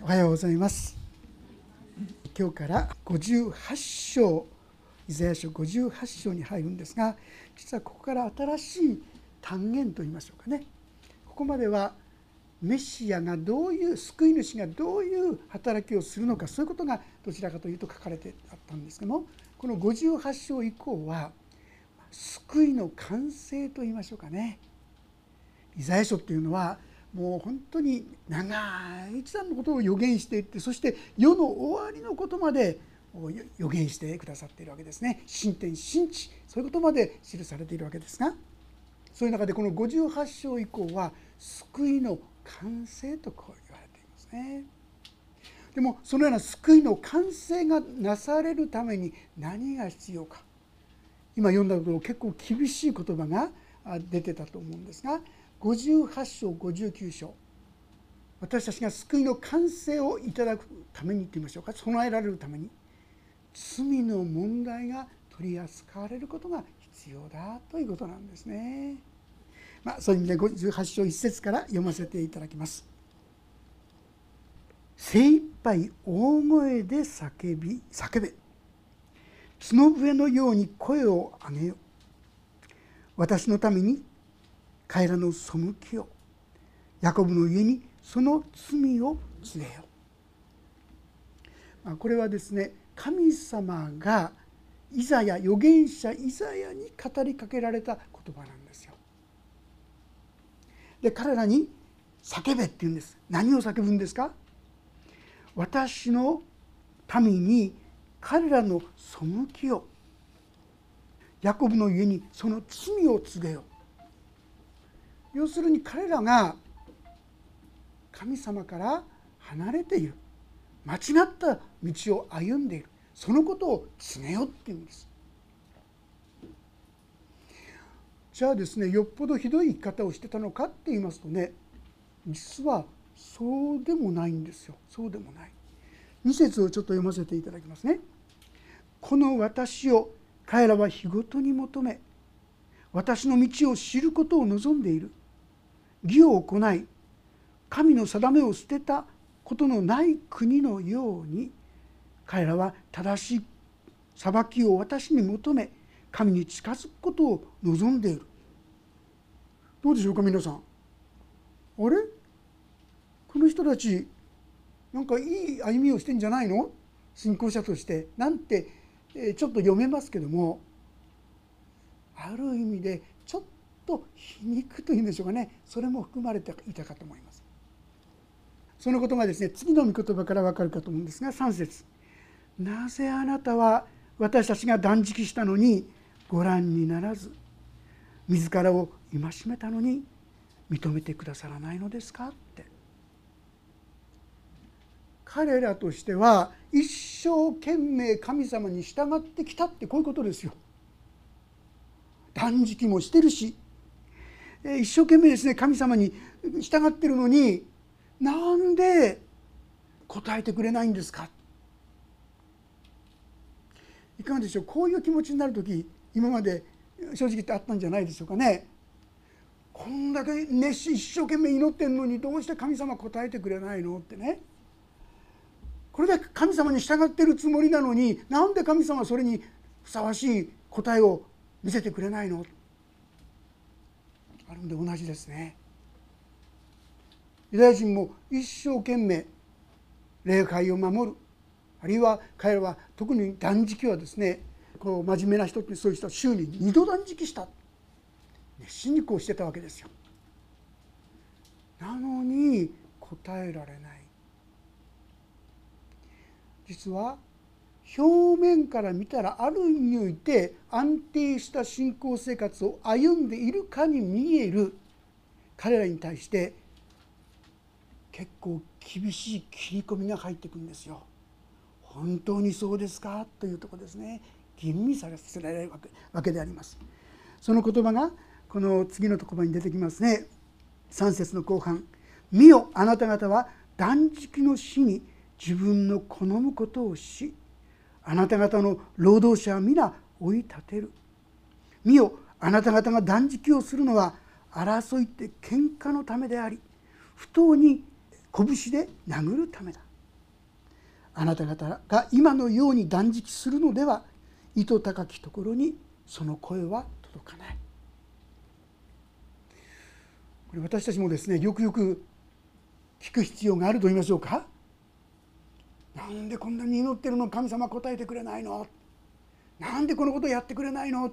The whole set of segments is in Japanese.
おはようございます。今日から58章イザヤ書58章に入るんですが実はここから新しい単元といいましょうかね。ここまではメシアがどういう救い主がどういう働きをするのかそういうことがどちらかというと書かれてあったんですけどもこの58章以降は救いの完成といいましょうかね。イザヤ書っていうのはもう本当に長い一段のことを予言していってそして世の終わりのことまで予言してくださっているわけですね新天新地そういうことまで記されているわけですがそういう中でこの58章以降は救いの完成とこう言われていますね。でもそのような救いの完成がなされるために何が必要か今読んだところ結構厳しい言葉が出てたと思うんですが58章59章。私たちが救いの完成をいただくためにと言ってみましょうか。備えられるために。罪の問題が取り扱われることが必要だということなんですね。まあ、そういう意味で58章1節から読ませていただきます。精一杯大声で叫び叫べ。角笛のように声を上げよ私のために彼らの背きをヤコブの家にその罪を告げよう。これはですね神様がイザヤ預言者イザヤに語りかけられた言葉なんですよ。で彼らに「叫べ」って言うんです。何を叫ぶんですか？私の民に彼らの背きをヤコブの家にその罪を告げよ要するに彼らが神様から離れている。間違った道を歩んでいる。そのことを告げよっていうんです。じゃあですねよっぽどひどい生き方をしてたのかって言いますとね実はそうでもないんですよ。そうでもない。2節をちょっと読ませていただきますね。この私を彼らは日ごとに求め私の道を知ることを望んでいる。義を行い神の定めを捨てたことのない国のように彼らは正しい裁きを私に求め神に近づくことを望んでいる。どうでしょうか皆さん。あれ？この人たちなんかいい歩みをしてんじゃないの？信仰者として。なんてちょっと読めますけども。ある意味でと皮肉というんでしょうかね。それも含まれていたかと思います。そのことがですね次の御言葉からわかるかと思うんですが3節。なぜあなたは私たちが断食したのにご覧にならず自らを戒めたのに認めてくださらないのですか？って。彼らとしては一生懸命神様に従ってきたってこういうことですよ。断食もしてるし一生懸命ですね神様に従ってるのになんで答えてくれないんですか？いかがでしょう？こういう気持ちになる時今まで正直言ってあったんじゃないでしょうかね。こんだけ熱心一生懸命祈ってんのにどうして神様答えてくれないの？ってね。これだけ神様に従ってるつもりなのになんで神様はそれにふさわしい答えを見せてくれないの？あるんで同じですね。ユダヤ人も一生懸命礼拝を守るあるいは彼らは特に断食はですねこう真面目な人ってそういう人は週に2度断食した熱心にこうしてたわけですよ。なのに答えられない実は表面から見たらある意味において安定した信仰生活を歩んでいるかに見える彼らに対して結構厳しい切り込みが入ってくるんですよ。本当にそうですか？というとこですね吟味させられるわけであります。その言葉がこの次の言葉に出てきますね3節の後半「見よあなた方は断食の死に自分の好むことをしあなた方の労働者は皆追い立てる」「見よあなた方が断食をするのは争いって喧嘩のためであり不当に拳で殴るためだ。あなた方が今のように断食するのでは糸高きところにその声は届かない。これ私たちもですねよくよく聞く必要があると言いましょうか。なんでこんなに祈ってるの？神様答えてくれないの？なんでこのことやってくれないの？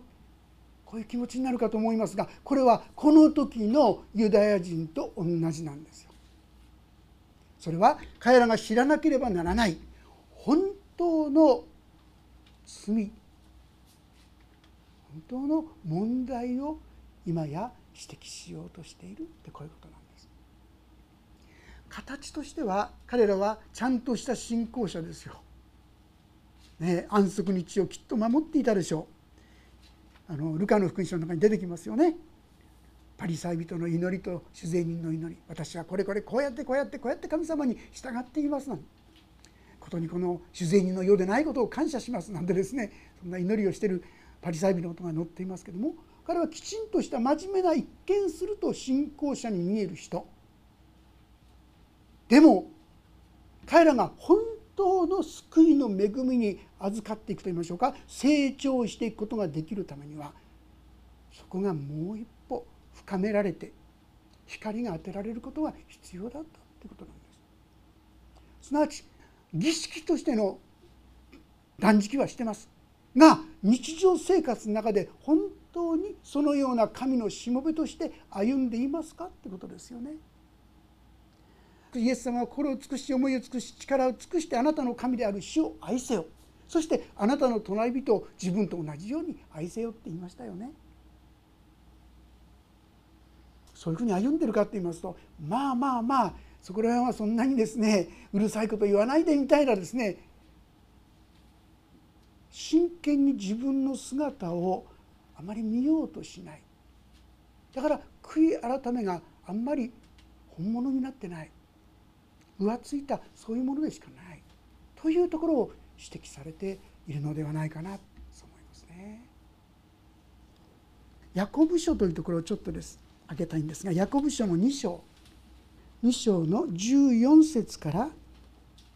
こういう気持ちになるかと思いますがこれはこの時のユダヤ人と同じなんですよ。それは彼らが知らなければならない本当の罪本当の問題を今や指摘しようとしているってこういうことなんです。形としては彼らはちゃんとした信仰者ですよ。ね、安息日をきっと守っていたでしょう。あのルカの福音書の中に出てきますよね。パリサイ人の祈りと主税人の祈り私はこれこれこうやってこうやってこうやって神様に従っていますなんてことにこの主税人のようでないことを感謝しますなんてですねそんな祈りをしているパリサイ人のことが載っていますけども彼はきちんとした真面目な一見すると信仰者に見える人でも彼らが本当の救いの恵みに預かっていくといいましょうか成長していくことができるためにはそこがもう一歩深められて光が当てられることが必要だったということなんですすなわち儀式としての断食はしてますが日常生活の中で本当にそのような神のしもべとして歩んでいますかってことですよね。イエス様は心を尽くし思いを尽くし力を尽くしてあなたの神である主を愛せよ。そしてあなたの隣人を自分と同じように愛せよって言いましたよね。そういうふうに歩んでるかって言いますとまあまあまあそこら辺はそんなにですねうるさいこと言わないでみたいなですね真剣に自分の姿をあまり見ようとしない。だから悔い改めがあんまり本物になってない。浮ついたそういうものでしかない。というところを指摘されているのではないかな。と思いますね。ヤコブ書というところをちょっとです。開けたいんですがヤコブ書の2章。2章の14節から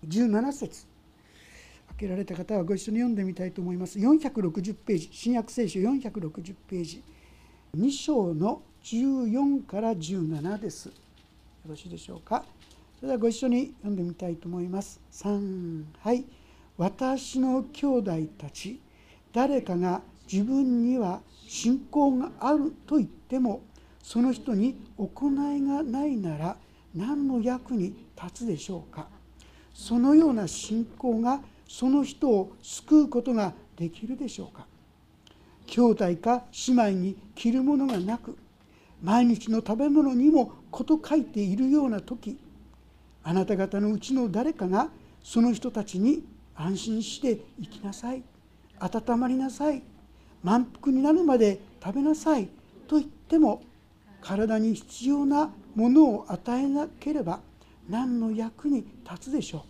17節。開けられた方はご一緒に読んでみたいと思います。460ページ。新約聖書460ページ。2章の14から17です。よろしいでしょうか。それではご一緒に読んでみたいと思います。3はい。私の兄弟たち誰かが自分には信仰があると言ってもその人に行いがないなら何の役に立つでしょうか。そのような信仰がその人を救うことができるでしょうか。兄弟か姉妹に着るものがなく毎日の食べ物にも事書いているような時あなた方のうちの誰かがその人たちに安心して生きなさい。温まりなさい。満腹になるまで食べなさい。と言っても体に必要なものを与えなければ何の役に立つでしょ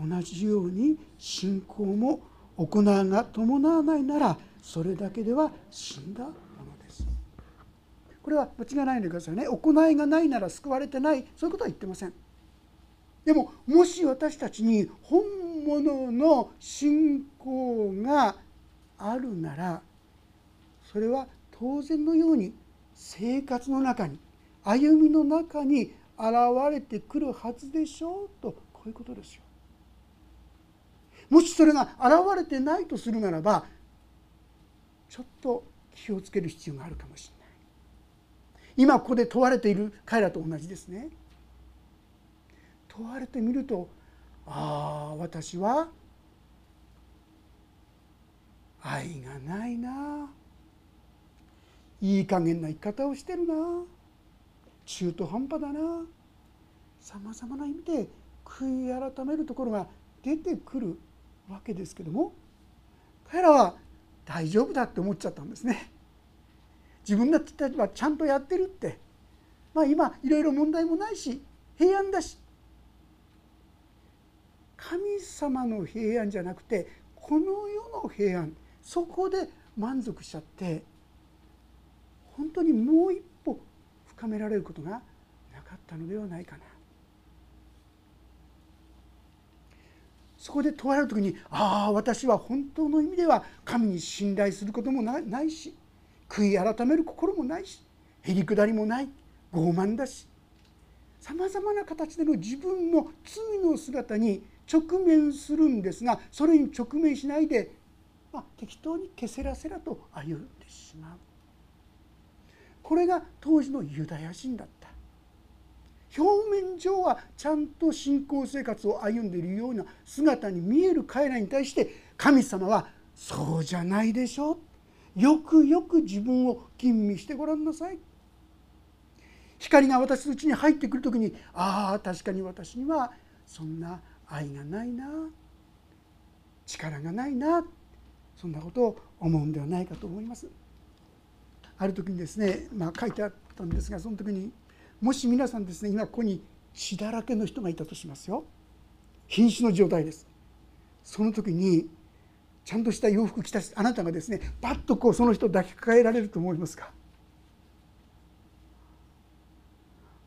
う。同じように信仰も行いが伴わないならそれだけでは死んだものです。これは間違わないでくださいね。行いがないなら救われてない。そういうことは言ってません。でももし私たちに本物の信仰があるならそれは当然のように生活の中に歩みの中に現れてくるはずでしょうとこういうことですよ。もしそれが現れてないとするならばちょっと気をつける必要があるかもしれない。今ここで問われている彼らと同じですね。問われてみるとああ私は愛がないな。いい加減な生き方をしてるな。中途半端だな。さまざまな意味で悔い改めるところが出てくるわけですけども彼らは大丈夫だって思っちゃったんですね。自分たちはちゃんとやってるって。まあ今いろいろ問題もないし平安だし神様の平安じゃなくてこの世の平安。そこで満足しちゃって本当にもう一歩深められることがなかったのではないかな。そこで問われる時にああ私は本当の意味では神に信頼することもないし悔い改める心もないしへりくだりもない傲慢だしさまざまな形での自分の罪の姿に直面するんですがそれに直面しないで、まあ、適当にけせらせらと歩んでしまうこれが当時のユダヤ人だった。表面上はちゃんと信仰生活を歩んでいるような姿に見える彼らに対して神様はそうじゃないでしょ。うよくよく自分を吟味してごらんなさい。光が私のうちに入ってくる時にああ確かに私にはそんな愛がないな。力がないな。そんなことを思うんではないかと思います。ある時にですね、まあ、書いてあったんですがその時にもし皆さんですね今ここに血だらけの人がいたとしますよ。瀕死の状態です。その時にちゃんとした洋服着たあなたがですねパッとこうその人抱きかかえられると思いますか。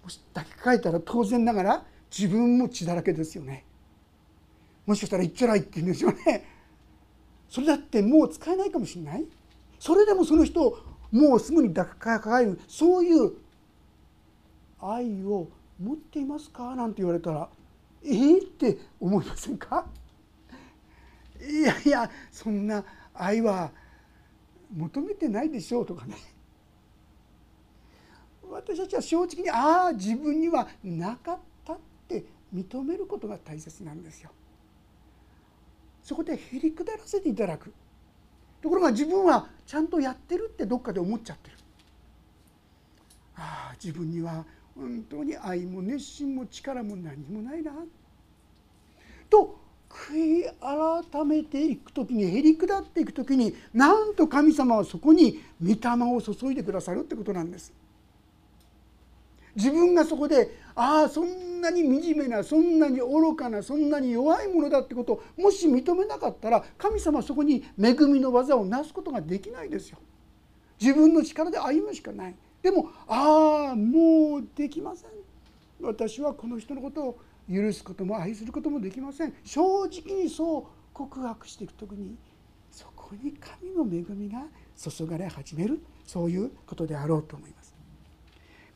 もし抱きかかえたら当然ながら自分も血だらけですよね。もしかしたら「いっちゃない」って言うんですよね。それだってもう使えないかもしれない？それでもその人をもうすぐに抱きかかえるそういう愛を持っていますか？なんて言われたらえー、って思いませんか？いやいやそんな愛は求めてないでしょうとかね。私たちは正直にああ自分にはなかったって認めることが大切なんですよ。そこでへりくだらせていただくところが自分はちゃんとやってるってどっかで思っちゃってる。ああ自分には本当に愛も熱心も力も何もないなと悔い改めていく時にへり下っていく時になんと神様はそこに御霊を注いでくださるってことなんです。自分がそこでああそんなに惨めなそんなに愚かなそんなに弱いものだってことをもし認めなかったら神様はそこに恵みの技をなすことができないですよ。自分の力で歩むしかない。でもああもうできません私はこの人のことを許すことも愛することもできません正直にそう告白していく時にそこに神の恵みが注がれ始めるそういうことであろうと思います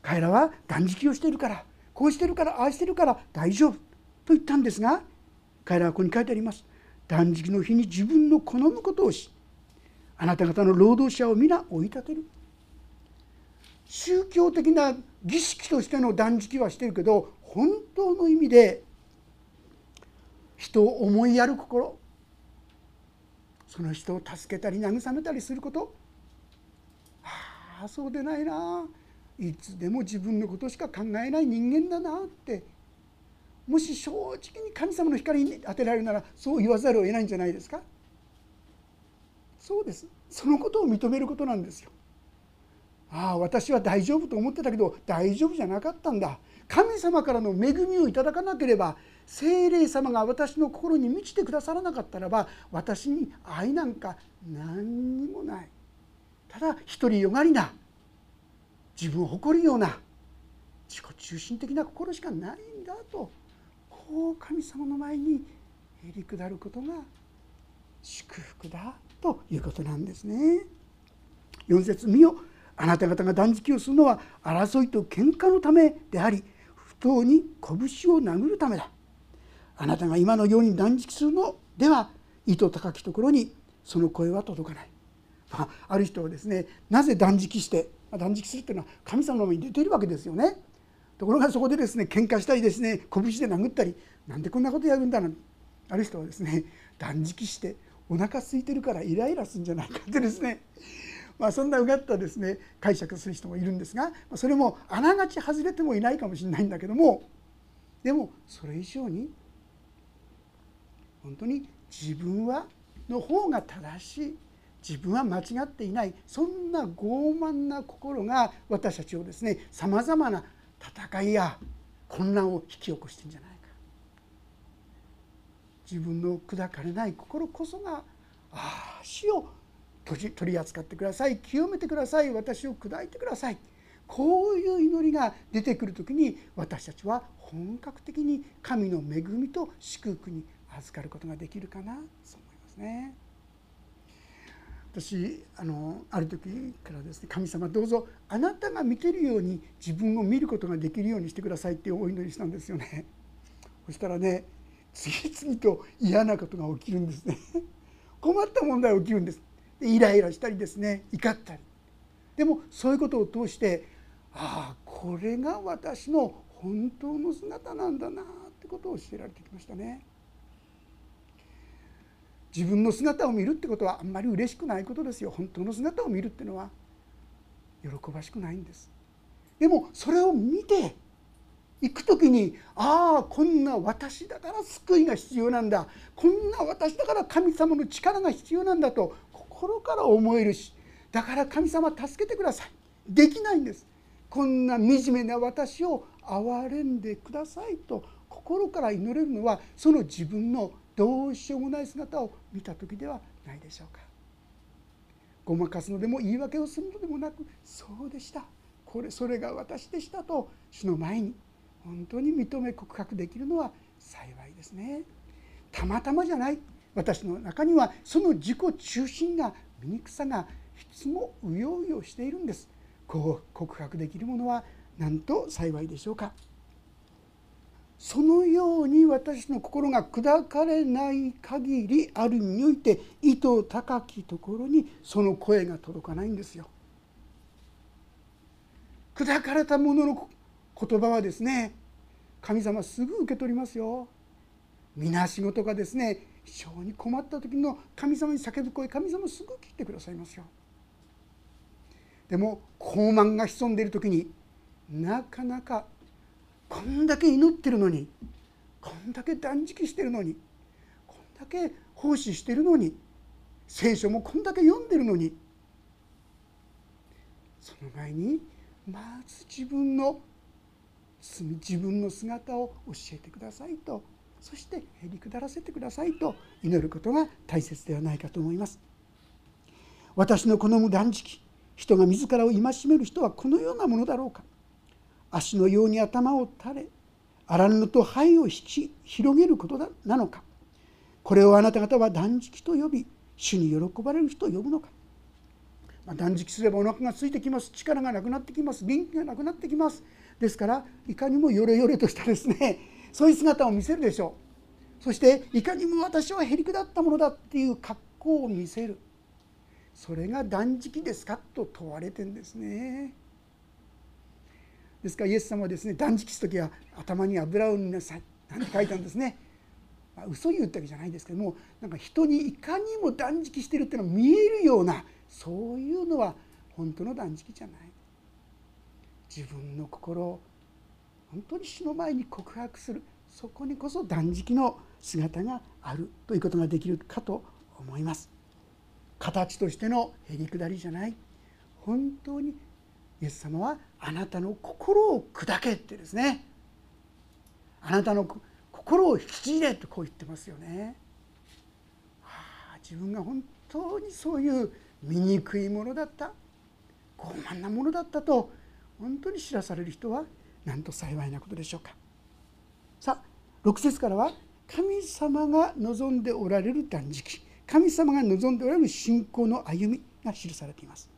彼らは断食をしているからこうしてるから愛してるから大丈夫と言ったんですが彼らはここに書いてあります。断食の日に自分の好むことをしあなた方の労働者を皆追い立てる。宗教的な儀式としての断食はしてるけど本当の意味で人を思いやる心その人を助けたり慰めたりすること。ああそうでないな。いつでも自分のことしか考えない人間だなって。もし正直に神様の光に当てられるならそう言わざるを得ないんじゃないですか。そうです。そのことを認めることなんですよ。ああ私は大丈夫と思ってたけど大丈夫じゃなかったんだ。神様からの恵みをいただかなければ精霊様が私の心に満ちてくださらなかったらば私に愛なんか何にもない。ただ独りよがりな自分を誇るような自己中心的な心しかないんだとこう神様の前にへり下ることが祝福だということなんですね。4節見よあなた方が断食をするのは争いと喧嘩のためであり不当に拳を殴るためだあなたが今のように断食するのでは糸高きところにその声は届かない、まあ、ある人はですねなぜ断食して断食するっていうのは神様のに出ているわけですよね。ところがそこでですね喧嘩したりですね拳で殴ったりなんでこんなことやるんだなんある人はですね断食してお腹空いてるからイライラするんじゃないかってですね。まあ、そんなうがったですね解釈する人もいるんですがそれもあながち外れてもいないかもしれないんだけどもでもそれ以上に本当に自分はの方が正しい。自分は間違っていないそんな傲慢な心が私たちをですねさまざまな戦いや混乱を引き起こしてんじゃないか。自分の砕かれない心こそがああ死を取り扱ってください。清めてください。私を砕いてください。こういう祈りが出てくる時に私たちは本格的に神の恵みと祝福に預かることができるかな。そう思いますね。私あのある時からですね神様どうぞあなたが見てるように自分を見ることができるようにしてくださいってお祈りしたんですよね。そしたらね次々と嫌なことが起きるんですね。困った問題が起きるんです。でイライラしたりですね怒ったり。でもそういうことを通してああこれが私の本当の姿なんだなってことを教えられてきましたね。自分の姿を見るってことはあんまり嬉しくないことですよ。本当の姿を見るっていうのは喜ばしくないんです。でもそれを見て行く時にああこんな私だから救いが必要なんだ。こんな私だから神様の力が必要なんだと心から思えるしだから神様助けてください。できないんです。こんな惨めな私を憐れんでくださいと心から祈れるのはその自分のどうしようもない姿を見た時ではないでしょうか。ごまかすのでも言い訳をするのでもなくそうでした。これそれが私でしたと主の前に本当に認め告白できるのは幸いですね。たまたまじゃない。私の中にはその自己中心な醜さがいつもうようよしているんです。こう告白できるものはなんと幸いでしょうか。そのように私の心が砕かれない限りあるにおいて意図高きところにその声が届かないんですよ。砕かれた者のの言葉はですね神様すぐ受け取りますよ。みなしごとかですね非常に困った時の神様に叫ぶ声神様すぐ聞いてくださいますよ。でも高慢が潜んでいる時になかなかこんだけ祈ってるのにこんだけ断食してるのにこんだけ奉仕してるのに聖書もこんだけ読んでるのにその前にまず自分の自分の姿を教えてくださいとそしてへりくだらせてくださいと祈ることが大切ではないかと思います。私の好む断食人が自らを戒める人はこのようなものだろうか足のように頭を垂れ荒布と灰を引き広げることなのか。これをあなた方は断食と呼び主に喜ばれる人を呼ぶのか、まあ、断食すればお腹が空いてきます。力がなくなってきます。元気がなくなってきます。ですからいかにもヨレヨレとしたですねそういう姿を見せるでしょう。そしていかにも私はへりくだったものだっていう格好を見せる。それが断食ですかと問われてんですね。ですからイエス様はですね断食する時は頭に油を塗りなさいなんて書いたんですね。まあ、嘘言ってわけじゃないですけどもなんか人にいかにも断食してるっていうのが見えるようなそういうのは本当の断食じゃない。自分の心を本当に主の前に告白するそこにこそ断食の姿があるということができるかと思います。形としてのへりくだりじゃない本当にイエス様はあなたの心を砕けってですねあなたの心を引き入れってこう言ってますよね。はあ、自分が本当にそういう醜いものだった傲慢なものだったと本当に知らされる人はなんと幸いなことでしょうか。さあ6節からは神様が望んでおられる断食神様が望んでおられる信仰の歩みが記されています。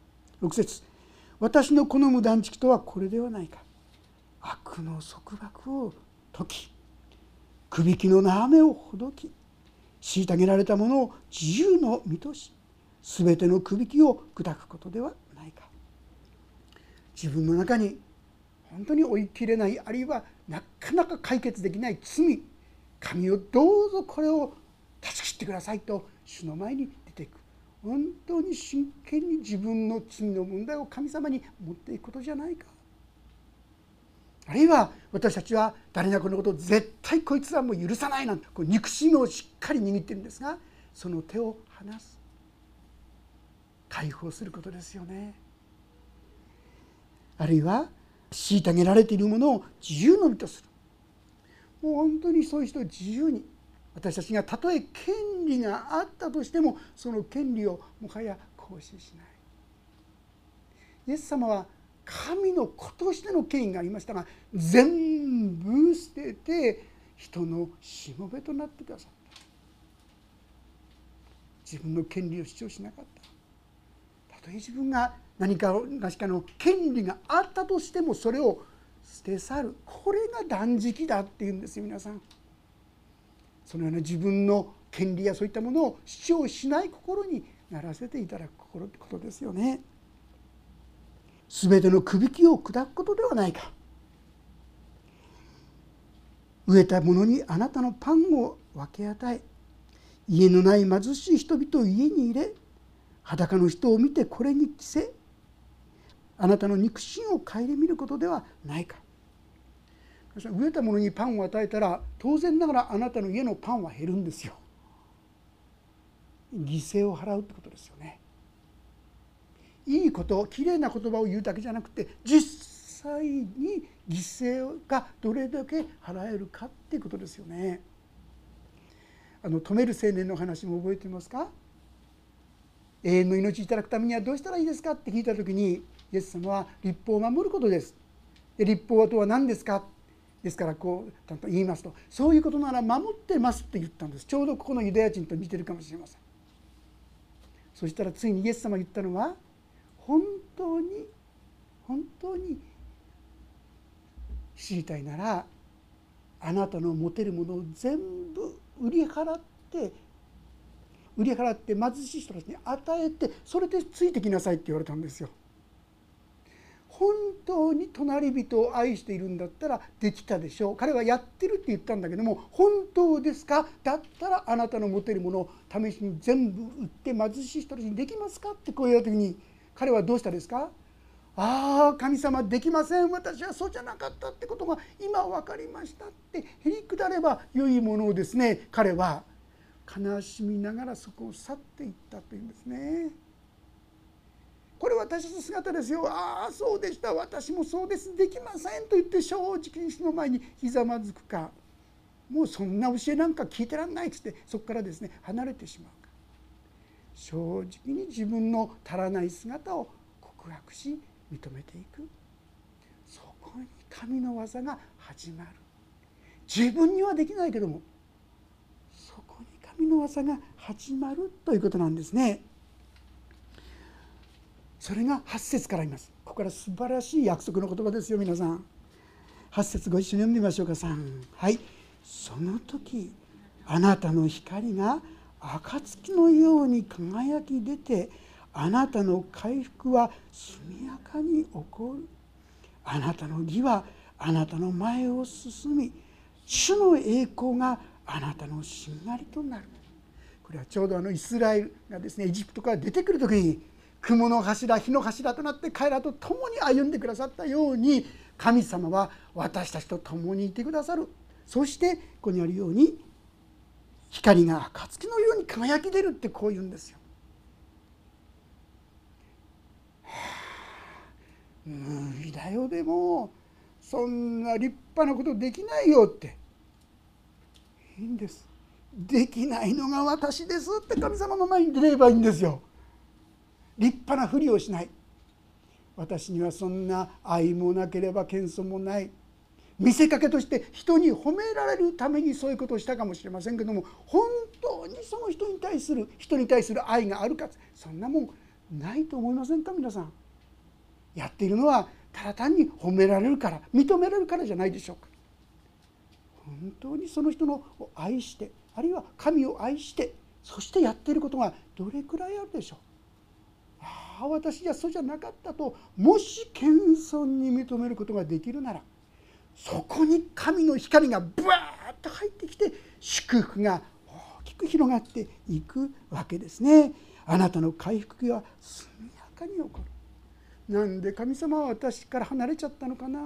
6節私の好む断食とはこれではないか。悪の束縛を解きくびきの縄目をほどき虐げられたものを自由の身とし全てのくびきを砕くことではないか。自分の中に本当に追い切れないあるいはなかなか解決できない罪神をどうぞこれを断ち切ってくださいと主の前に本当に真剣に自分の罪の問題を神様に持っていくことじゃないか。あるいは私たちは誰々のことを絶対こいつはもう許さないなんて憎しみをしっかり握ってるんですがその手を離す。解放することですよね。あるいは虐げられているものを自由の身とする。もう本当にそういう人を自由に私たちがたとえ権利があったとしてもその権利をもはや行使しない。イエス様は神の子としての権威がありましたが全部捨てて人のしもべとなってくださった。自分の権利を主張しなかった。たとえ自分が何か何かの権利があったとしてもそれを捨て去る。これが断食だっていうんですよ皆さん。そのような自分の権利やそういったものを主張しない心にならせていただく心ってことですよね。全てのくびきを砕くことではないか植えたものにあなたのパンを分け与え家のない貧しい人々を家に入れ裸の人を見てこれに着せあなたの肉親を顧みることではないか植えたものにパンを与えたら当然ながらあなたの家のパンは減るんですよ。犠牲を払うってことですよね。いいこときれいな言葉を言うだけじゃなくて実際に犠牲がどれだけ払えるかっていうことですよね。あの止める青年の話も覚えていますか？永遠の命いただくためにはどうしたらいいですかって聞いた時にイエス様は立法を守ることです。で立法とは何ですか？ですからこうちゃんと言いますとそういうことなら守ってますって言ったんですちょうどここのユダヤ人と似てるかもしれませんそしたらついにイエス様が言ったのは本当に本当に知りたいならあなたの持てるものを全部売り払って売り払って貧しい人たちに与えてそれでついてきなさいって言われたんですよ。本当に隣人を愛しているんだったらできたでしょう。彼はやってるって言ったんだけども本当ですか？だったらあなたの持てるものを試しに全部売って貧しい人たちにできますか？ってこう言われた時に彼はどうしたですか？ああ神様できません。私はそうじゃなかったってことが今分かりましたってへりくだれば良いものをですね彼は悲しみながらそこを去っていったというんですね。私の姿ですよ。ああそうでした。私もそうです。できませんと言って正直にその前にひざまずくか。もうそんな教えなんか聞いてらんないっつってそこからですね離れてしまうか。正直に自分の足らない姿を告白し認めていく。そこに神の技が始まる。自分にはできないけどもそこに神の技が始まるということなんですね。それが8節からいます。ここから素晴らしい約束の言葉ですよ皆さん。8節ご一緒に読んでみましょうか3はい。その時あなたの光が暁のように輝き出てあなたの回復は速やかに起こる。あなたの義はあなたの前を進み主の栄光があなたのしんがりとなる。これはちょうどあのイスラエルがですねエジプトから出てくる時に雲の柱火の柱となって彼らと共に歩んでくださったように神様は私たちと共にいてくださる。そしてここにあるように光が暁のように輝き出るってこう言うんですよ。無理だよでもそんな立派なことできないよって。いいんです。できないのが私ですって神様の前に出ればいいんですよ。立派なふりをしない私にはそんな愛もなければ謙遜もない見せかけとして人に褒められるためにそういうことをしたかもしれませんけども本当にその人に対する人に対する愛があるかそんなもんないと思いませんか皆さん。やっているのはただ単に褒められるから認められるからじゃないでしょうか。本当にその人の愛してあるいは神を愛してそしてやっていることがどれくらいあるでしょうあ私じゃそうじゃなかったともし謙遜に認めることができるならそこに神の光がブワーッと入ってきて祝福が大きく広がっていくわけですね。あなたの回復が速やかに起こる。なんで神様は私から離れちゃったのかな？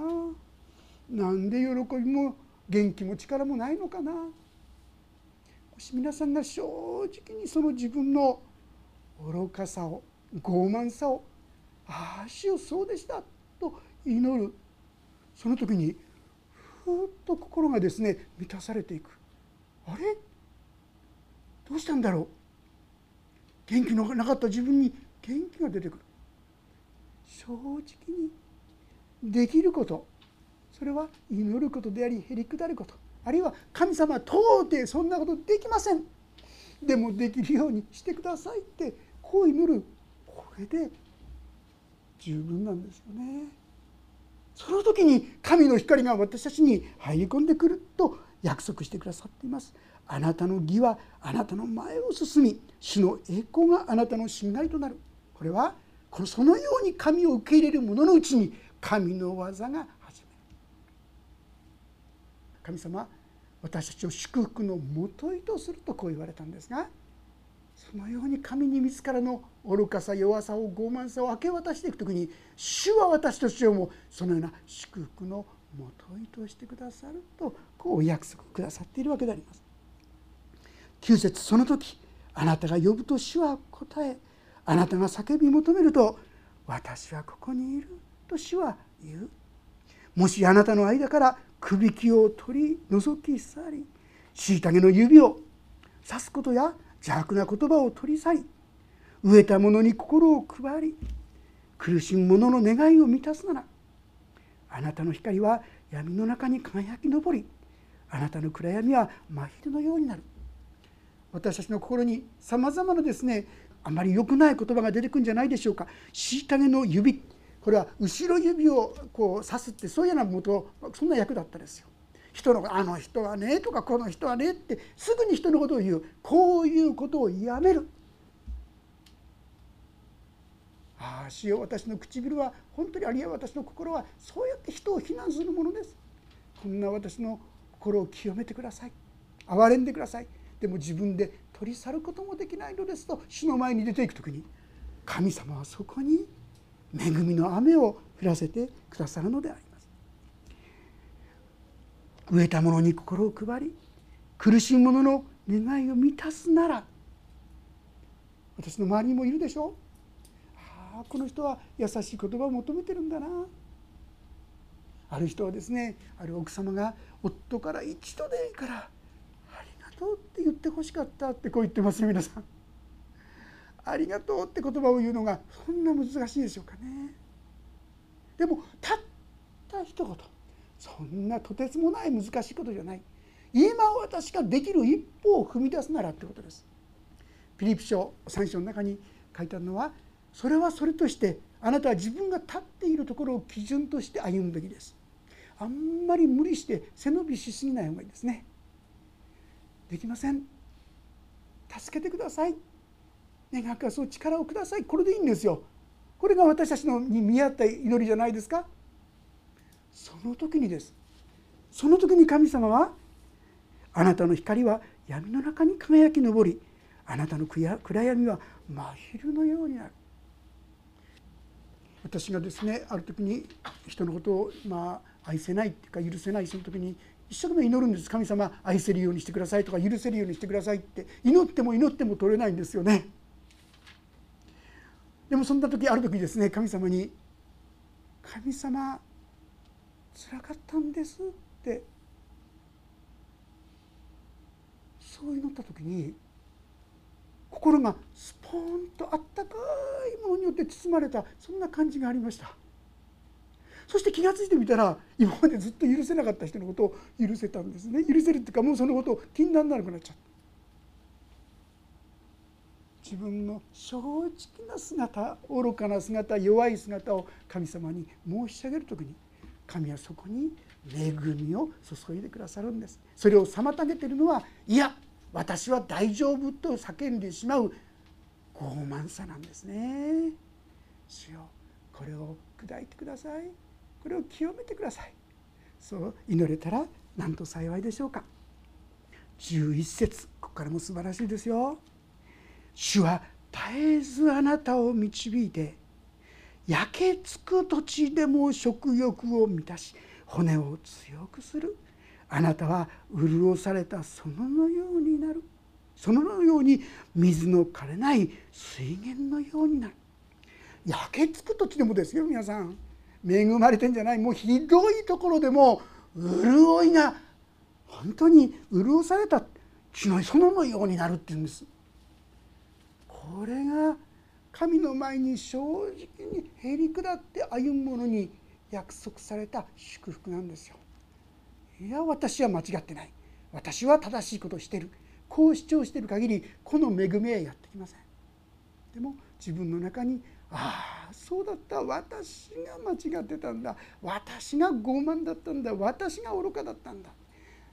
なんで喜びも元気も力もないのかな？もし皆さんが正直にその自分の愚かさを傲慢さを「ああ主よそうでした」と祈る。その時にふっと心がですね満たされていく。あれ？どうしたんだろう？元気のなかった自分に元気が出てくる。正直にできること。それは祈ることでありへりくだること。あるいは神様到底そんなことできません。でもできるようにしてくださいってこう祈る。これで十分なんですよね。その時に神の光が私たちに入り込んでくると約束してくださっています。あなたの義はあなたの前を進み主の栄光があなたの信頼となるこれはこのそのように神を受け入れる者のうちに神の技が始める神様私たちを祝福のもといとするとこう言われたんですがそのように神に自らの愚かさ弱さを傲慢さを明け渡していく時に主は私たちをもそのような祝福のもといとしてくださるとこうお約束くださっているわけであります。9節その時あなたが呼ぶと主は答えあなたが叫び求めると私はここにいると主は言うもしあなたの間からくびきを取り除き去り虐げの指を刺すことや邪悪な言葉を取り去り飢えた者に心を配り苦しむ者の願いを満たすならあなたの光は闇の中に輝き昇りあなたの暗闇は真昼のようになる私たちの心にさまざまなですねあまり良くない言葉が出てくるんじゃないでしょうか虐げの指これは後ろ指をこう指すってそういうようなことそんな役だったですよ。人のあの人はねとかこの人はねってすぐに人のことを言うこういうことをやめる。ああ主よ私の唇は本当にあるいは私の心はそうやって人を非難するものです。こんな私の心を清めてください。憐れんでください。でも自分で取り去ることもできないのですと主の前に出ていく時に神様はそこに恵みの雨を降らせてくださるのであります。飢えた者に心を配り苦しい者の願いを満たすなら私の周りにもいるでしょうああこの人は優しい言葉を求めてるんだなある人はですねある奥様が夫から一度でいいからありがとうって言ってほしかったってこう言ってますよ皆さん。ありがとうって言葉を言うのがそんな難しいでしょうかね。でもたった一言そんなとてつもない難しいことじゃない今私ができる一歩を踏み出すならってことです。ピリピ書3章の中に書いてあるのはそれはそれとしてあなたは自分が立っているところを基準として歩むべきです。あんまり無理して背伸びしすぎない方がいいですね。できません助けてください願かそう力をくださいこれでいいんですよこれが私たちのに見合った祈りじゃないですかその時にです。その時に神様はあなたの光は闇の中に輝き昇りあなたの暗闇は真昼のようになる。私がですねある時に人のことをまあ愛せないっていうか許せないその時に一生懸命祈るんです。神様愛せるようにしてくださいとか許せるようにしてくださいって。祈っても祈っても取れないんですよね。でもそんな時ある時ですね神様に「神様つらかったんです」って。そう祈った時に心がスポーンとあったかいものによって包まれたそんな感じがありました。そして気が付いてみたら今までずっと許せなかった人のことを許せたんですね。許せるっていうかもうそのことを禁断にならなくなっちゃった。自分の正直な姿愚かな姿弱い姿を神様に申し上げる時に神はそこに恵みを注いでくださるんです。それを妨げているのはいや私は大丈夫と叫んでしまう傲慢さなんですね。主よこれを砕いてください。これを清めてください。そう祈れたらなんと幸いでしょうか。11節ここからも素晴らしいですよ。主は絶えずあなたを導いて焼けつく土地でも食欲を満たし骨を強くする。あなたは潤された園のようになる。そのように水の枯れない水源のようになる。焼けつく土地でもですよ皆さん。恵まれてんじゃない。もうひどいところでも潤いが本当に潤された血の園のようになるっていうんです。これが神の前に正直にへり下って歩む者に約束された祝福なんですよ。いや私は間違ってない。私は正しいことをしてる。こう主張している限りこの恵みはやってきません。でも自分の中にああそうだった。私が間違ってたんだ。私が傲慢だったんだ。私が愚かだったんだ。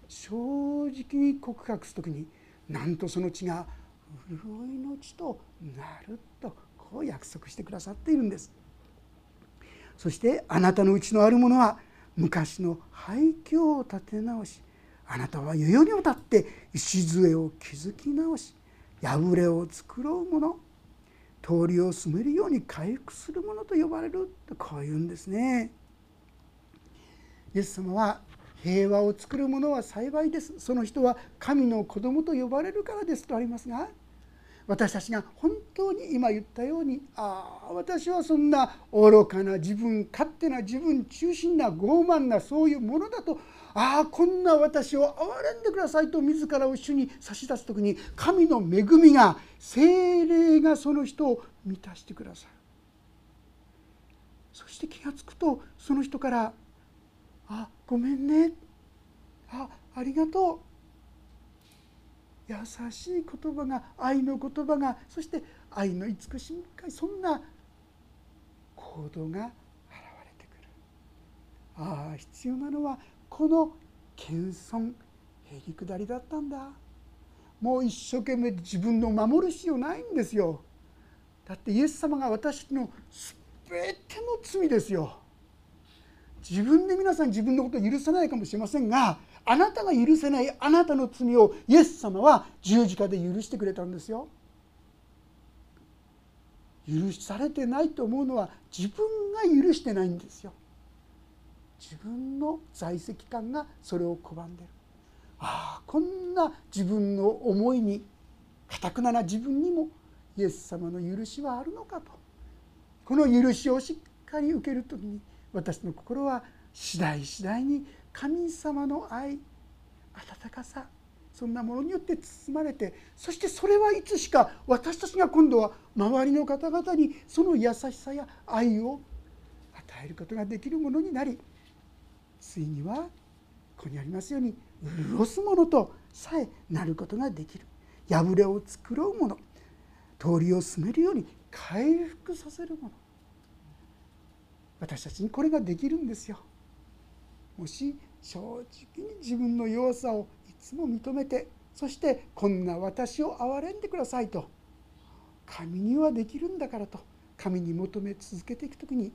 正直に告白する時になんとその血が潤いの血となるとこう約束してくださっているんですそしてあなたのうちのあるものは昔の廃墟を立て直しあなたは世々にわたって礎を築き直し破れを作ろうもの通りを進めるように回復するものと呼ばれるとこう言うんですね。イエス様は平和を作る者は幸いですその人は神の子供と呼ばれるからですとありますが私たちが本当に今言ったようにああ私はそんな愚かな自分勝手な自分中心な傲慢なそういうものだとああこんな私を憐れんでくださいと自らを主に差し出す時に神の恵みが精霊がその人を満たしてくださる。そして気が付くとその人から「あごめんね」あ「ありがとう」優しい言葉が愛の言葉がそして愛の慈しみ深いそんな行動が現れてくる。ああ必要なのはこの謙遜へりくだりだったんだ。もう一生懸命自分の守る必要ないんですよ。だってイエス様が私の全ての罪ですよ。自分で皆さん自分のことを許さないかもしれませんがあなたが許せないあなたの罪をイエス様は十字架で許してくれたんですよ。許されてないと思うのは自分が許してないんですよ。自分の在籍感がそれを拒んでる。ああこんな自分の思いにかたくなな自分にもイエス様の許しはあるのかと。この許しをしっかり受ける時に私の心は次第次第に神様の愛温かさそんなものによって包まれてそしてそれはいつしか私たちが今度は周りの方々にその優しさや愛を与えることができるものになりついにはここにありますように潤すものとさえなることができる。破れを作ろうもの。通りを進めるように回復させるもの。私たちにこれができるんですよ。もし正直に自分の弱さをいつも認めてそしてこんな私を憐れんでくださいと神にはできるんだからと神に求め続けていく時にい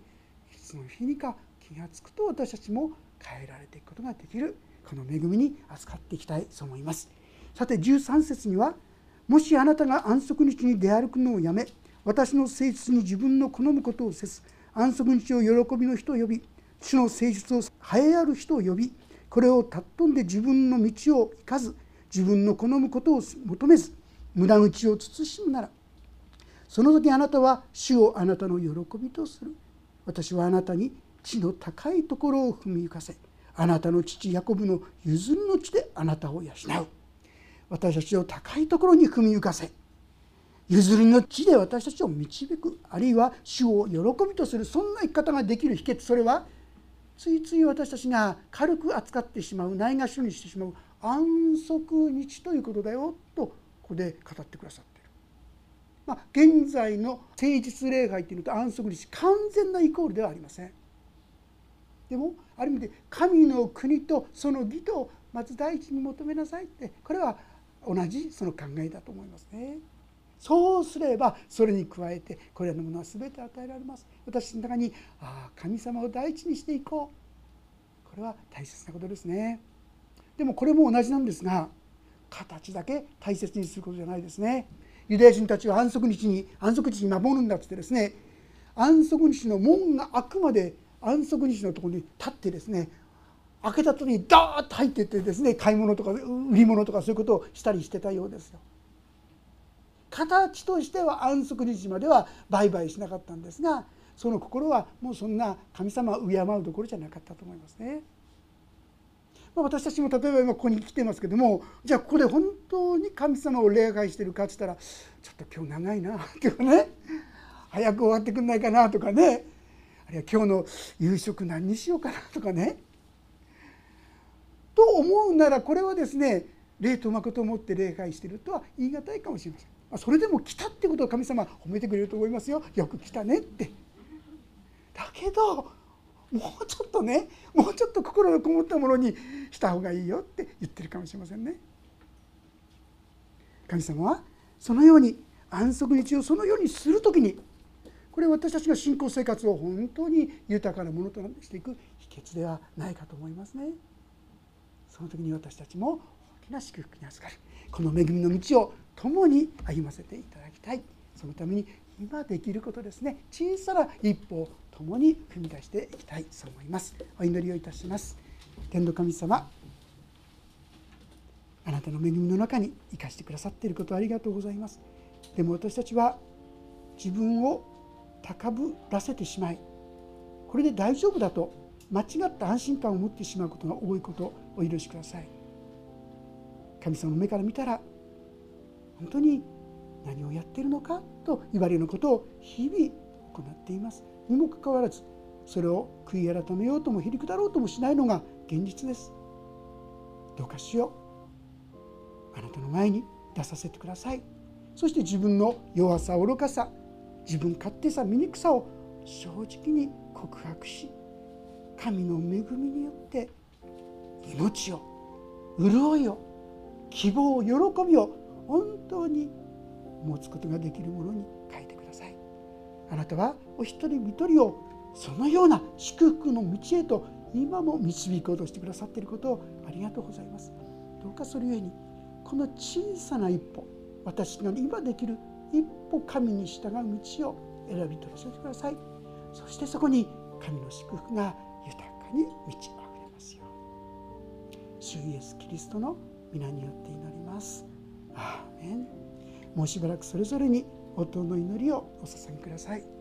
つの日にか気が付くと私たちも変えられていくことができるこの恵みに預かっていきたいと思います。さて13節にはもしあなたが安息日に出歩くのをやめ私の誠実に自分の好むことをせず安息日を喜びの人を呼び主の誠実を栄えある人を呼びこれを尊んで自分の道を行かず自分の好むことを求めず無駄口を慎むならその時あなたは主をあなたの喜びとする。私はあなたに地の高いところを踏みゆかせあなたの父ヤコブの譲りの地であなたを養う。私たちを高いところに踏みゆかせ譲りの地で私たちを導くあるいは主を喜びとするそんな生き方ができる秘訣それはついつい私たちが軽く扱ってしまうないがしろにしてしまう安息日ということだよとここで語ってくださっている。まあ、現在の誠実礼拝というのと安息日完全なイコールではありません。でもある意味で神の国とその義とまず第一に求めなさいってこれは同じその考えだと思いますね。そうすればそれに加えてこれらのものは全て与えられます。私の中にああ神様を第一にしていこうこれは大切なことですね。でもこれも同じなんですが形だけ大切にすることじゃないですね。ユダヤ人たちは安息日に安息日に守るんだっつってですね安息日の門が開くまで安息日のところに立ってですね開けた時にダーッと入っていってですね買い物とか売り物とかそういうことをしたりしてたようですよ。形としては安息日までは売買しなかったんですがその心はもうそんな神様を敬うどころじゃなかったと思いますね。ま、私たちも例えば今ここに来てますけどもじゃあここで本当に神様を礼拝してるかっつったらちょっと今日長いなとかね早く終わってくんないかなとかねあるいは今日の夕食何にしようかなとかね。と思うならこれはですね霊と誠を持って礼拝してるとは言い難いかもしれません、それでも来たってことを神様褒めてくれると思いますよ。よく来たねって。だけどもうちょっとねもうちょっと心のこもったものにした方がいいよって言ってるかもしれませんね。神様はそのように安息日をそのようにする時にこれ私たちの信仰生活を本当に豊かなものとしていく秘訣ではないかと思いますね。その時に私たちも大きな祝福に預かる。この恵みの道を共に歩ませていただきたい。そのために今できることですね。小さな一歩を共に踏み出していきたい。と思います。お祈りをいたします。天の神様あなたの恵みの中に生かしてくださっていることありがとうございます。でも私たちは自分を高ぶらせてしまいこれで大丈夫だと間違った安心感を持ってしまうことが多いことをお許しください。神様の目から見たら本当に何をやっているのかと言われることを日々行っています。にもかかわらずそれを悔い改めようともへりくだろうともしないのが現実です。どうかしよう。あなたの前に出させてください。そして自分の弱さ愚かさ自分勝手さ醜さを正直に告白し神の恵みによって命を潤いを希望喜びを本当に持つことができるものに変えてください。あなたはお一人一人をそのような祝福の道へと今も導こうとしてくださっていることをありがとうございます。どうかそれゆえにこの小さな一歩私が今できる一歩神に従う道を選び取らせてください。そしてそこに神の祝福が豊かに満ち溢れますよ主イエス・キリストの皆によって祈ります。アーメン。もうしばらくそれぞれに応答の祈りをお捧げください。